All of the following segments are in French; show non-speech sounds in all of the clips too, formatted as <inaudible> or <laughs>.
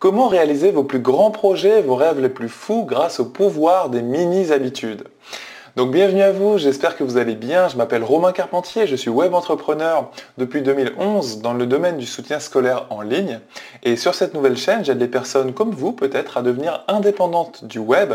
Comment réaliser vos plus grands projets, vos rêves les plus fous grâce au pouvoir des mini-habitudes? Donc bienvenue à vous, j'espère que vous allez bien. Je m'appelle Romain Carpentier, je suis web entrepreneur depuis 2011 dans le domaine du soutien scolaire en ligne. Et sur cette nouvelle chaîne, j'aide les personnes comme vous peut-être à devenir indépendantes du web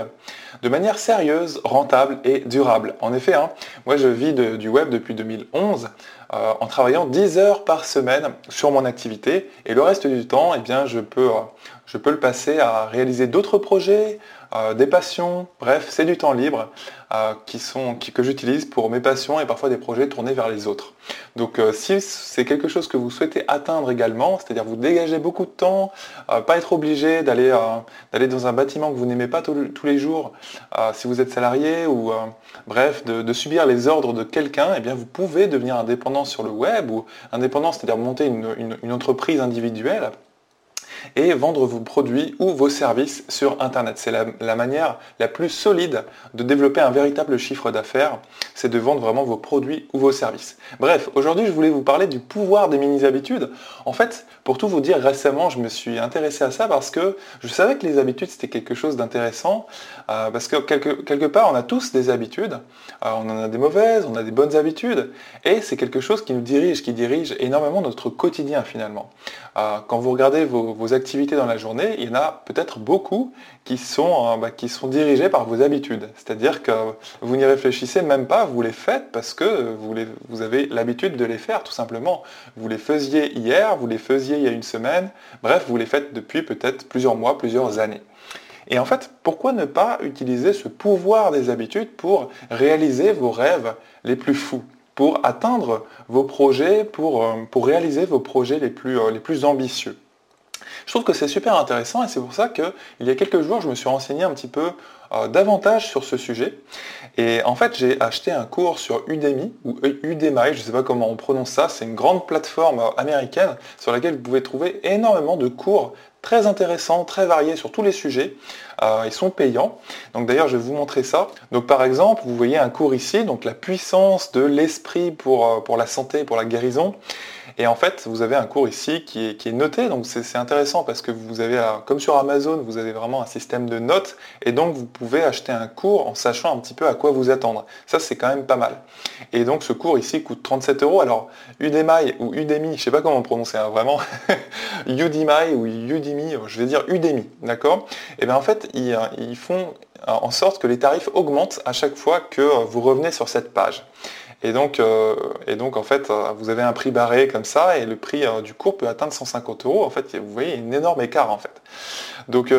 de manière sérieuse, rentable et durable. En effet, hein, moi je vis du web depuis 2011 euh, en travaillant 10 heures par semaine sur mon activité et le reste du temps, eh bien, je peux, euh, je peux le passer à réaliser d'autres projets, euh, des passions, bref, c'est du temps libre euh, qui sont, que j'utilise pour mes passions et parfois des projets tournés vers les autres. Donc euh, si c'est quelque chose que vous souhaitez atteindre également, c'est-à-dire vous dégager beaucoup de temps, pas être obligé d'aller dans un bâtiment que vous n'aimez pas tous les jours, si vous êtes salarié ou bref, de, subir les ordres de quelqu'un, eh bien vous pouvez devenir indépendant sur le web ou indépendant, c'est-à-dire monter une entreprise individuelle et vendre vos produits ou vos services sur Internet. C'est la, manière la plus solide de développer un véritable chiffre d'affaires, c'est de vendre vraiment vos produits ou vos services. Bref, aujourd'hui je voulais vous parler du pouvoir des mini-habitudes. En fait, pour tout vous dire, récemment je me suis intéressé à ça parce que je savais que les habitudes c'était quelque chose d'intéressant, euh, parce que quelque, part on a tous des habitudes, euh, on en a des mauvaises, on a des bonnes habitudes, et c'est quelque chose qui nous dirige, qui dirige énormément notre quotidien finalement. Euh, quand vous regardez vos, vos activités dans la journée, il y en a peut-être beaucoup qui sont, euh, bah, qui sont dirigées par vos habitudes. C'est-à-dire que vous n'y réfléchissez même pas, vous les faites parce que vous, vous avez l'habitude de les faire tout simplement. Vous les faisiez hier, vous les faisiez il y a une semaine, bref, vous les faites depuis peut-être plusieurs mois, plusieurs années. Et en fait, pourquoi ne pas utiliser ce pouvoir des habitudes pour réaliser vos rêves les plus fous pour atteindre vos projets, pour, euh, pour réaliser vos projets les plus, euh, les plus ambitieux? Je trouve que c'est super intéressant et c'est pour ça qu'il y a quelques jours, je me suis renseigné un petit peu euh, davantage sur ce sujet. Et en fait, j'ai acheté un cours sur Udemy, ou Udemy, je ne sais pas comment on prononce ça, c'est une grande plateforme américaine sur laquelle vous pouvez trouver énormément de cours très intéressants, très variés sur tous les sujets. Euh, ils sont payants. Donc d'ailleurs, je vais vous montrer ça. Donc par exemple, vous voyez un cours ici, donc la puissance de l'esprit pour, euh, pour la santé, pour la guérison. Et en fait, vous avez un cours ici qui est, noté, donc c'est intéressant parce que vous avez, comme sur Amazon, vous avez vraiment un système de notes, et donc vous pouvez acheter un cours en sachant un petit peu à quoi vous attendre. Ça, c'est quand même pas mal. Et donc ce cours ici coûte 37 euros. Alors Udemy ou Udemy, je ne sais pas comment prononcer hein, vraiment, <laughs> Udemy ou Udemy, je vais dire Udemy, d'accord? Et eh bien en fait, ils, ils font en sorte que les tarifs augmentent à chaque fois que vous revenez sur cette page. Et donc, euh, et donc en fait, euh, vous avez un prix barré comme ça, et le prix euh, du cours peut atteindre 150 euros. En fait, vous voyez, un énorme écart en fait. Donc,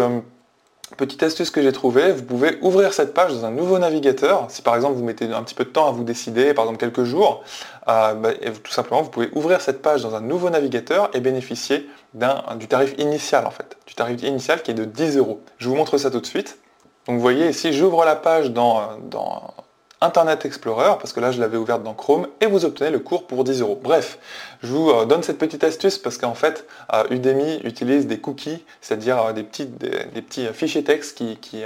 petite astuce que j'ai trouvée, vous pouvez ouvrir cette page dans un nouveau navigateur. Si par exemple vous mettez un petit peu de temps à vous décider, par exemple quelques jours, bah, tout simplement vous pouvez ouvrir cette page dans un nouveau navigateur et bénéficier du tarif initial en fait, du tarif initial qui est de 10 euros. Je vous montre ça tout de suite. Donc vous voyez ici, j'ouvre la page dans, dans Internet Explorer, parce que là je l'avais ouverte dans Chrome, et vous obtenez le cours pour 10 euros. Bref, je vous euh, donne cette petite astuce parce qu'en fait, euh, Udemy utilise des cookies, c'est-à-dire euh, des petits, fichiers texte qui,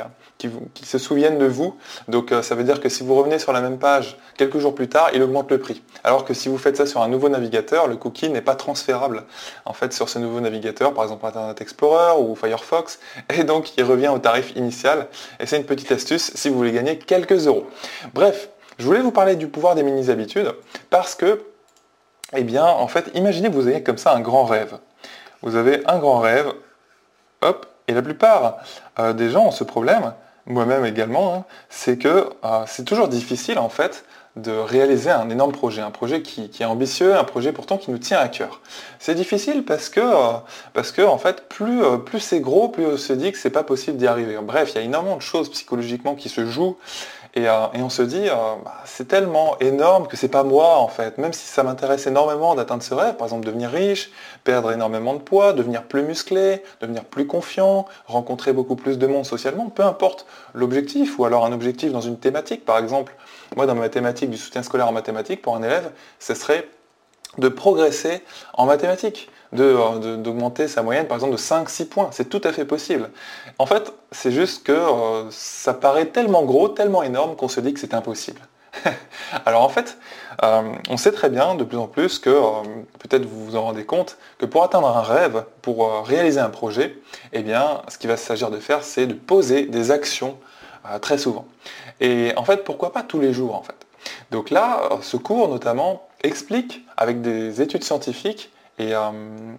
qui, se souviennent de vous. Donc ça veut dire que si vous revenez sur la même page quelques jours plus tard, il augmente le prix. Alors que si vous faites ça sur un nouveau navigateur, le cookie n'est pas transférable en fait sur ce nouveau navigateur, par exemple Internet Explorer ou Firefox, et donc il revient au tarif initial. Et c'est une petite astuce si vous voulez gagner quelques euros. Bref, je voulais vous parler du pouvoir des mini-habitudes parce que, eh bien, en fait, imaginez vous ayez comme ça un grand rêve. Vous avez un grand rêve, hop, et la plupart euh, des gens ont ce problème, moi-même également, hein, c'est que euh, c'est toujours difficile en fait de réaliser un énorme projet, un projet qui, est ambitieux, un projet pourtant qui nous tient à cœur. C'est difficile parce que, euh, en fait, plus, plus c'est gros, plus on se dit que c'est pas possible d'y arriver. Bref, il y a énormément de choses psychologiquement qui se jouent euh, et, on se dit, euh, bah, c'est tellement énorme que c'est pas moi en fait. Même si ça m'intéresse énormément d'atteindre ce rêve, par exemple devenir riche, perdre énormément de poids, devenir plus musclé, devenir plus confiant, rencontrer beaucoup plus de monde socialement, peu importe l'objectif, ou alors un objectif dans une thématique, par exemple, moi dans ma thématique du soutien scolaire en mathématiques pour un élève, ce serait de progresser en mathématiques, euh, d'augmenter sa moyenne par exemple de 5-6 points. C'est tout à fait possible. En fait, c'est juste que euh, ça paraît tellement gros, tellement énorme qu'on se dit que c'est impossible. <laughs> Alors en fait, euh, on sait très bien de plus en plus que, peut-être vous vous en rendez compte, que pour atteindre un rêve, pour réaliser un projet, eh bien, ce qu'il va s'agir de faire, c'est de poser des actions très souvent. Et en fait, pourquoi pas tous les jours en fait? Donc là, ce cours notamment explique avec des études scientifiques, et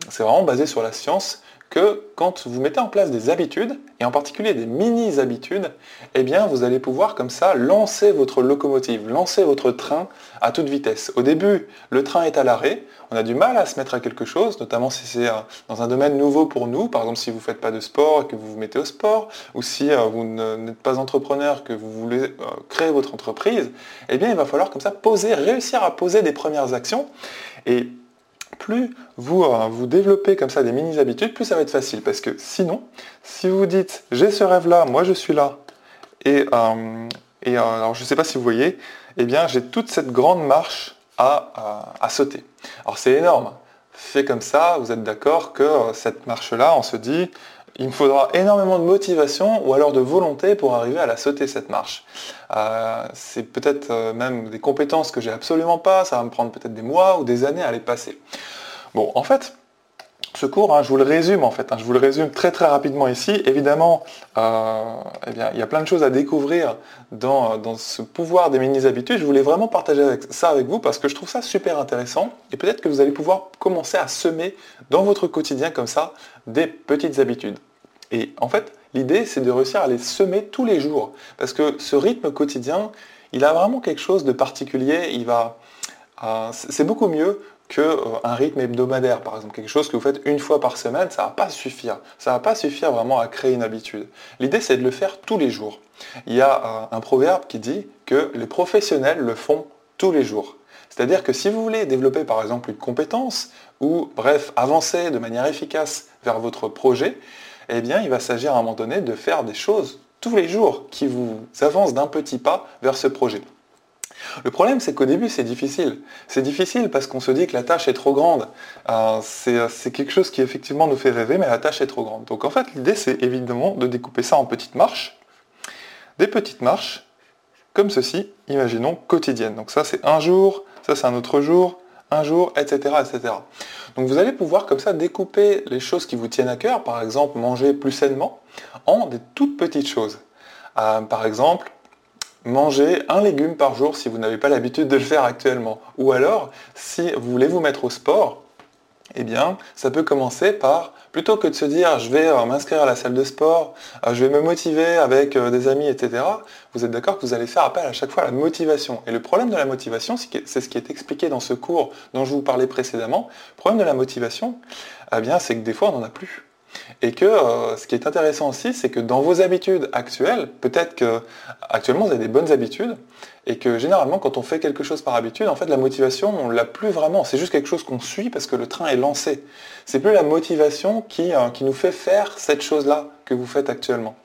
c'est vraiment basé sur la science, que quand vous mettez en place des habitudes, et en particulier des mini-habitudes, eh bien vous allez pouvoir comme ça lancer votre locomotive, lancer votre train à toute vitesse. Au début, le train est à l'arrêt, on a du mal à se mettre à quelque chose, notamment si c'est euh, dans un domaine nouveau pour nous, par exemple si vous ne faites pas de sport et que vous vous mettez au sport, ou si euh, vous n'êtes pas entrepreneur, que vous voulez euh, créer votre entreprise, eh bien il va falloir comme ça poser, réussir à poser des premières actions. Et plus vous, euh, vous développez comme ça des mini-habitudes, plus ça va être facile. Parce que sinon, si vous dites j'ai ce rêve-là, moi je suis là, et, euh, euh, alors je ne sais pas si vous voyez, eh bien j'ai toute cette grande marche à, à sauter. Alors c'est énorme. Fait comme ça, vous êtes d'accord que cette marche-là, on se dit, il me faudra énormément de motivation ou alors de volonté pour arriver à la sauter cette marche. c'est peut-être même des compétences que j'ai absolument pas, ça va me prendre peut-être des mois ou des années à les passer. Bon, en fait, ce cours, hein, je vous le résume en fait, hein, je vous le résume très très rapidement ici. Évidemment, euh, eh bien, il y a plein de choses à découvrir dans, dans ce pouvoir des mini-habitudes. Je voulais vraiment partager ça avec vous parce que je trouve ça super intéressant et peut-être que vous allez pouvoir commencer à semer dans votre quotidien comme ça des petites habitudes. Et en fait, l'idée c'est de réussir à les semer tous les jours parce que ce rythme quotidien, il a vraiment quelque chose de particulier. Il va, euh, c'est beaucoup mieux qu'un euh, rythme hebdomadaire, par exemple, quelque chose que vous faites une fois par semaine, ça ne va pas suffire. Ça va pas suffire vraiment à créer une habitude. L'idée, c'est de le faire tous les jours. Il y a euh, un proverbe qui dit que les professionnels le font tous les jours. C'est-à-dire que si vous voulez développer par exemple une compétence ou bref avancer de manière efficace vers votre projet, eh bien il va s'agir à un moment donné de faire des choses tous les jours qui vous avancent d'un petit pas vers ce projet. Le problème, c'est qu'au début, c'est difficile. C'est difficile parce qu'on se dit que la tâche est trop grande. Euh, c'est quelque chose qui effectivement nous fait rêver, mais la tâche est trop grande. Donc en fait, l'idée, c'est évidemment de découper ça en petites marches. Des petites marches, comme ceci, imaginons, quotidiennes. Donc ça, c'est un jour, ça, c'est un autre jour, un jour, etc., etc. Donc vous allez pouvoir comme ça découper les choses qui vous tiennent à cœur, par exemple manger plus sainement, en des toutes petites choses. Euh, par exemple, Mangez un légume par jour si vous n'avez pas l'habitude de le faire actuellement. Ou alors, si vous voulez vous mettre au sport, eh bien, ça peut commencer par, plutôt que de se dire je vais euh, m'inscrire à la salle de sport, euh, je vais me motiver avec euh, des amis, etc., vous êtes d'accord que vous allez faire appel à chaque fois à la motivation. Et le problème de la motivation, c'est ce qui est expliqué dans ce cours dont je vous parlais précédemment. Le problème de la motivation, eh bien, c'est que des fois, on n'en a plus. Et que euh, ce qui est intéressant aussi, c'est que dans vos habitudes actuelles, peut-être que actuellement vous avez des bonnes habitudes, et que généralement quand on fait quelque chose par habitude, en fait la motivation, on l'a plus vraiment. C'est juste quelque chose qu'on suit parce que le train est lancé. C'est plus la motivation qui, euh, qui nous fait faire cette chose-là que vous faites actuellement.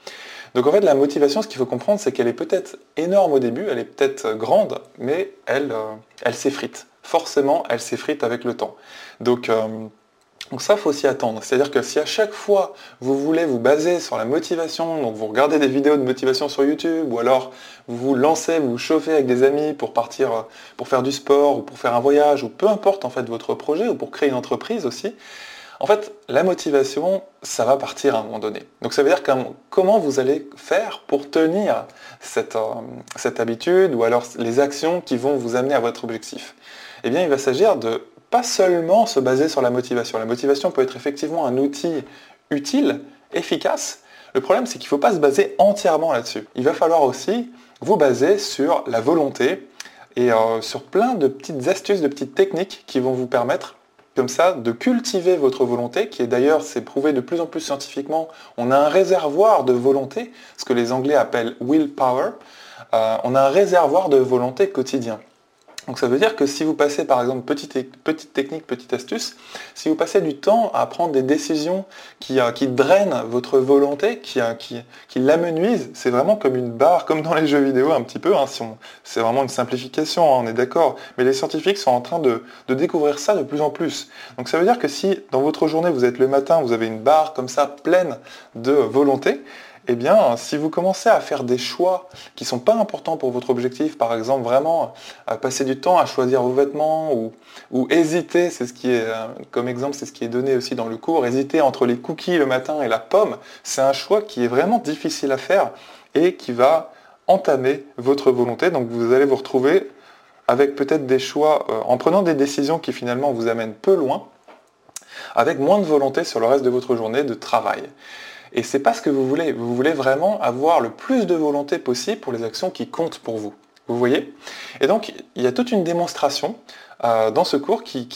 Donc en fait la motivation, ce qu'il faut comprendre, c'est qu'elle est peut-être énorme au début, elle est peut-être grande, mais elle, euh, elle s'effrite. Forcément, elle s'effrite avec le temps. Donc donc ça, faut s'y attendre. C'est-à-dire que si à chaque fois vous voulez vous baser sur la motivation, donc vous regardez des vidéos de motivation sur YouTube, ou alors vous vous lancez, vous vous chauffez avec des amis pour partir, euh, pour faire du sport, ou pour faire un voyage, ou peu importe en fait votre projet, ou pour créer une entreprise aussi, en fait, la motivation, ça va partir à un moment donné. Donc ça veut dire comment vous allez faire pour tenir cette, euh, cette habitude, ou alors les actions qui vont vous amener à votre objectif? Eh bien, il va s'agir de pas seulement se baser sur la motivation. La motivation peut être effectivement un outil utile, efficace. Le problème, c'est qu'il ne faut pas se baser entièrement là-dessus. Il va falloir aussi vous baser sur la volonté et euh, sur plein de petites astuces, de petites techniques qui vont vous permettre comme ça de cultiver votre volonté, qui est d'ailleurs, c'est prouvé de plus en plus scientifiquement, on a un réservoir de volonté, ce que les Anglais appellent willpower, euh, on a un réservoir de volonté quotidien. Donc ça veut dire que si vous passez par exemple, petite, petite technique, petite astuce, si vous passez du temps à prendre des décisions qui, euh, qui drainent votre volonté, qui, euh, qui, qui l'amenuisent, c'est vraiment comme une barre, comme dans les jeux vidéo un petit peu, hein, c'est vraiment une simplification, hein, on est d'accord, mais les scientifiques sont en train de, de, découvrir ça de plus en plus. Donc ça veut dire que si dans votre journée vous êtes le matin, vous avez une barre comme ça pleine de volonté, eh bien, si vous commencez à faire des choix qui ne sont pas importants pour votre objectif, par exemple vraiment à passer du temps à choisir vos vêtements ou, hésiter, c'est ce qui est, euh, comme exemple, c'est ce qui est donné aussi dans le cours, hésiter entre les cookies le matin et la pomme, c'est un choix qui est vraiment difficile à faire et qui va entamer votre volonté. Donc vous allez vous retrouver avec peut-être des choix, euh, en prenant des décisions qui finalement vous amènent peu loin, avec moins de volonté sur le reste de votre journée de travail. Et c'est pas ce que vous voulez. Vous voulez vraiment avoir le plus de volonté possible pour les actions qui comptent pour vous. Vous voyez? Et donc, il y a toute une démonstration euh, dans ce cours qui,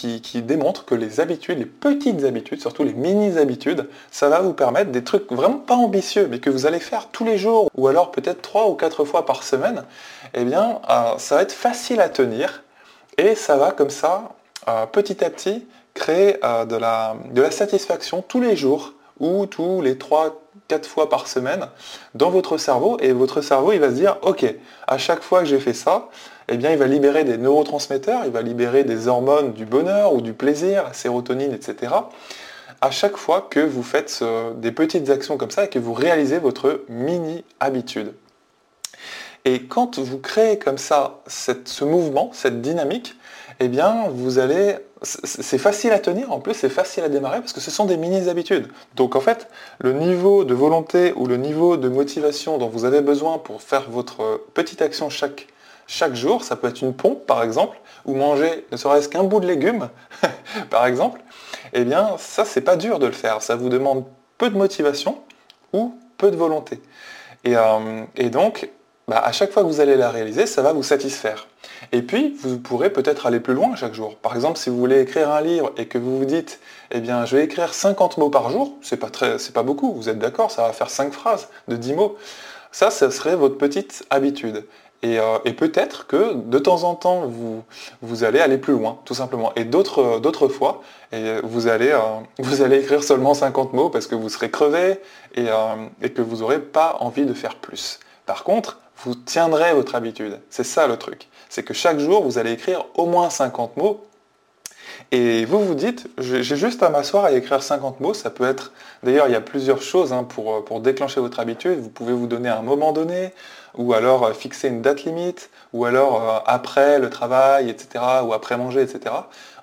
démontre que les habitudes, les petites habitudes, surtout les mini-habitudes, ça va vous permettre des trucs vraiment pas ambitieux, mais que vous allez faire tous les jours, ou alors peut-être trois ou quatre fois par semaine, eh bien, euh, ça va être facile à tenir, et ça va comme ça, euh, petit à petit, créer de la, de la satisfaction tous les jours ou tous les 3 4 fois par semaine dans votre cerveau et votre cerveau il va se dire ok à chaque fois que j'ai fait ça eh bien il va libérer des neurotransmetteurs il va libérer des hormones du bonheur ou du plaisir la sérotonine etc à chaque fois que vous faites des petites actions comme ça et que vous réalisez votre mini habitude. Et quand vous créez comme ça ce mouvement cette dynamique eh bien vous allez c'est facile à tenir, en plus c'est facile à démarrer parce que ce sont des mini-habitudes. Donc en fait, le niveau de volonté ou le niveau de motivation dont vous avez besoin pour faire votre petite action chaque, chaque jour, ça peut être une pompe par exemple, ou manger ne serait-ce qu'un bout de légumes <laughs> par exemple, eh bien ça c'est pas dur de le faire, ça vous demande peu de motivation ou peu de volonté. Et, euh, donc, bah, à chaque fois que vous allez la réaliser, ça va vous satisfaire. Et puis, vous pourrez peut-être aller plus loin chaque jour. Par exemple, si vous voulez écrire un livre et que vous vous dites, eh bien, je vais écrire 50 mots par jour, c'est pas, très, pas beaucoup, vous êtes d'accord, ça va faire 5 phrases de 10 mots. Ça, ce serait votre petite habitude. Euh, et, peut-être que de temps en temps, vous, vous, allez aller plus loin, tout simplement. Et d'autres fois, et vous, allez, euh, <laughs> vous allez écrire seulement 50 mots parce que vous serez crevé et, euh, et que vous n'aurez pas envie de faire plus. Par contre, vous tiendrez votre habitude. C'est ça le truc c'est que chaque jour, vous allez écrire au moins 50 mots. Et vous vous dites, j'ai juste à m'asseoir et écrire 50 mots, ça peut être... D'ailleurs, il y a plusieurs choses hein, pour, pour, déclencher votre habitude. Vous pouvez vous donner un moment donné, ou alors euh, fixer une date limite, ou alors euh, après le travail, etc., ou après manger, etc.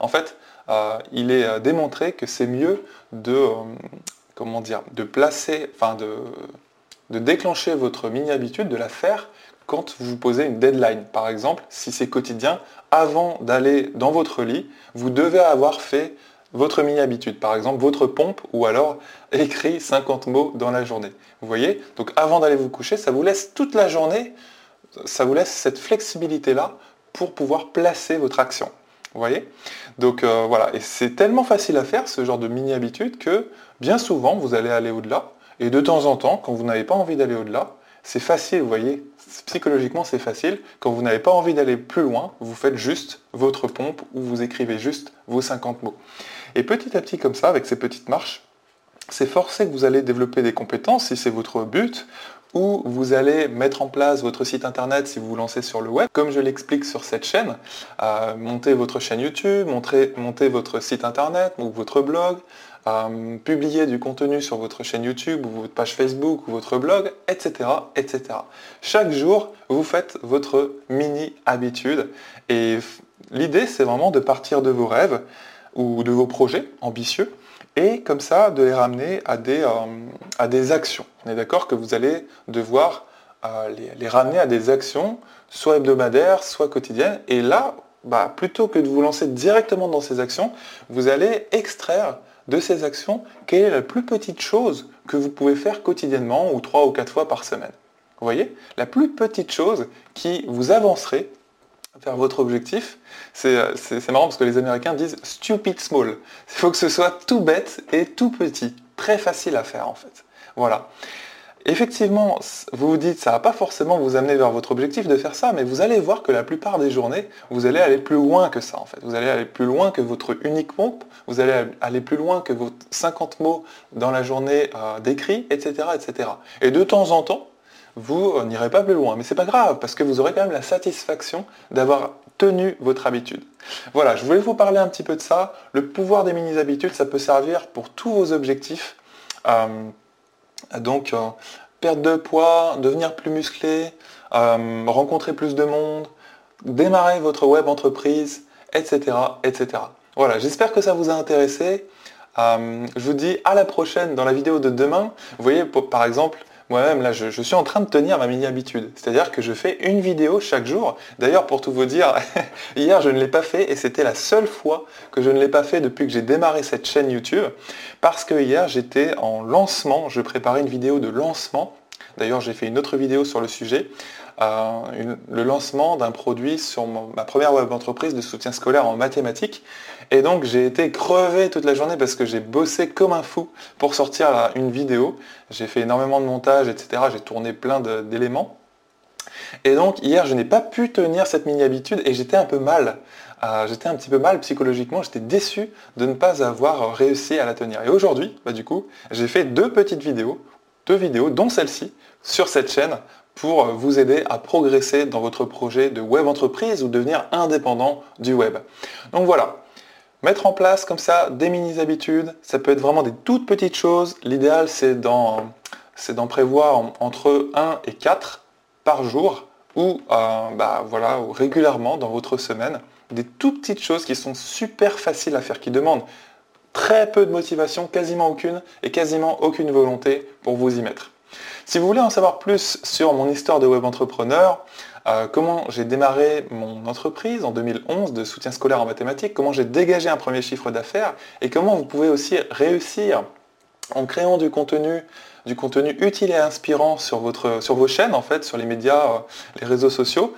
En fait, euh, il est démontré que c'est mieux de, comment dire, de placer, enfin de, de déclencher votre mini-habitude, de la faire quand vous posez une deadline. Par exemple, si c'est quotidien, avant d'aller dans votre lit, vous devez avoir fait votre mini-habitude, par exemple votre pompe, ou alors <laughs> écrit 50 mots dans la journée. Vous voyez? Donc avant d'aller vous coucher, ça vous laisse toute la journée, ça vous laisse cette flexibilité-là pour pouvoir placer votre action. Vous voyez? Donc euh, voilà, et c'est tellement facile à faire ce genre de mini-habitude que bien souvent vous allez aller au-delà, et de temps en temps, quand vous n'avez pas envie d'aller au-delà, c'est facile, vous voyez, psychologiquement c'est facile. Quand vous n'avez pas envie d'aller plus loin, vous faites juste votre pompe ou vous écrivez juste vos 50 mots. Et petit à petit comme ça, avec ces petites marches, c'est forcé que vous allez développer des compétences si c'est votre but, ou vous allez mettre en place votre site internet si vous vous lancez sur le web, comme je l'explique sur cette chaîne, euh, monter votre chaîne YouTube, monter votre site internet ou votre blog, publier du contenu sur votre chaîne YouTube ou votre page Facebook ou votre blog, etc. etc. Chaque jour, vous faites votre mini habitude et l'idée c'est vraiment de partir de vos rêves ou de vos projets ambitieux et comme ça de les ramener à des, euh, à des actions. On est d'accord que vous allez devoir euh, les, ramener à des actions soit hebdomadaires, soit quotidiennes et là, bah, plutôt que de vous lancer directement dans ces actions, vous allez extraire de ces actions, quelle est la plus petite chose que vous pouvez faire quotidiennement ou trois ou quatre fois par semaine? Vous voyez? La plus petite chose qui vous avancerait vers votre objectif, c'est marrant parce que les Américains disent stupid small. Il faut que ce soit tout bête et tout petit. Très facile à faire en fait. Voilà. Effectivement, vous vous dites, ça ne va pas forcément vous amener vers votre objectif de faire ça, mais vous allez voir que la plupart des journées, vous allez aller plus loin que ça en fait. Vous allez aller plus loin que votre unique pompe, vous allez aller plus loin que vos 50 mots dans la journée euh, d'écrit, etc., etc. Et de temps en temps, vous euh, n'irez pas plus loin. Mais c'est pas grave, parce que vous aurez quand même la satisfaction d'avoir tenu votre habitude. Voilà, je voulais vous parler un petit peu de ça. Le pouvoir des mini-habitudes, ça peut servir pour tous vos objectifs. Euh, donc, euh, perdre de poids, devenir plus musclé, euh, rencontrer plus de monde, démarrer votre web entreprise, etc. etc. Voilà, j'espère que ça vous a intéressé. Euh, je vous dis à la prochaine dans la vidéo de demain. Vous voyez, par exemple, moi-même, là, je, suis en train de tenir ma mini-habitude. C'est-à-dire que je fais une vidéo chaque jour. D'ailleurs, pour tout vous dire, <laughs> hier, je ne l'ai pas fait et c'était la seule fois que je ne l'ai pas fait depuis que j'ai démarré cette chaîne YouTube. Parce que hier, j'étais en lancement. Je préparais une vidéo de lancement. D'ailleurs, j'ai fait une autre vidéo sur le sujet. Euh, le lancement d'un produit sur ma première web entreprise de soutien scolaire en mathématiques. Et donc j'ai été crevé toute la journée parce que j'ai bossé comme un fou pour sortir une vidéo. J'ai fait énormément de montage, etc. J'ai tourné plein d'éléments. Et donc hier je n'ai pas pu tenir cette mini-habitude et j'étais un peu mal. Euh, j'étais un petit peu mal psychologiquement, j'étais déçu de ne pas avoir réussi à la tenir. Et aujourd'hui, bah, du coup, j'ai fait deux petites vidéos, deux vidéos, dont celle-ci, sur cette chaîne pour vous aider à progresser dans votre projet de web entreprise ou devenir indépendant du web. Donc voilà, mettre en place comme ça des mini-habitudes, ça peut être vraiment des toutes petites choses. L'idéal c'est d'en, prévoir entre 1 et 4 par jour ou euh, bah, voilà, régulièrement dans votre semaine. Des toutes petites choses qui sont super faciles à faire, qui demandent très peu de motivation, quasiment aucune, et quasiment aucune volonté pour vous y mettre. Si vous voulez en savoir plus sur mon histoire de web entrepreneur, euh, comment j'ai démarré mon entreprise en 2011 de soutien scolaire en mathématiques, comment j'ai dégagé un premier chiffre d'affaires et comment vous pouvez aussi réussir en créant du contenu, utile et inspirant sur vos chaînes, en fait, sur les médias, euh, les réseaux sociaux,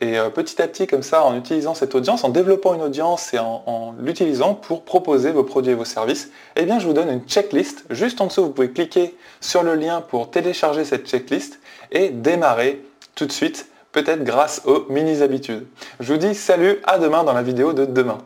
et euh, petit à petit, comme ça, en utilisant cette audience, en développant une audience et en, l'utilisant pour proposer vos produits et vos services, eh bien, je vous donne une checklist. Juste en dessous, vous pouvez cliquer sur le lien pour télécharger cette checklist et démarrer tout de suite, peut-être grâce aux mini-habitudes. Je vous dis salut, à demain dans la vidéo de demain.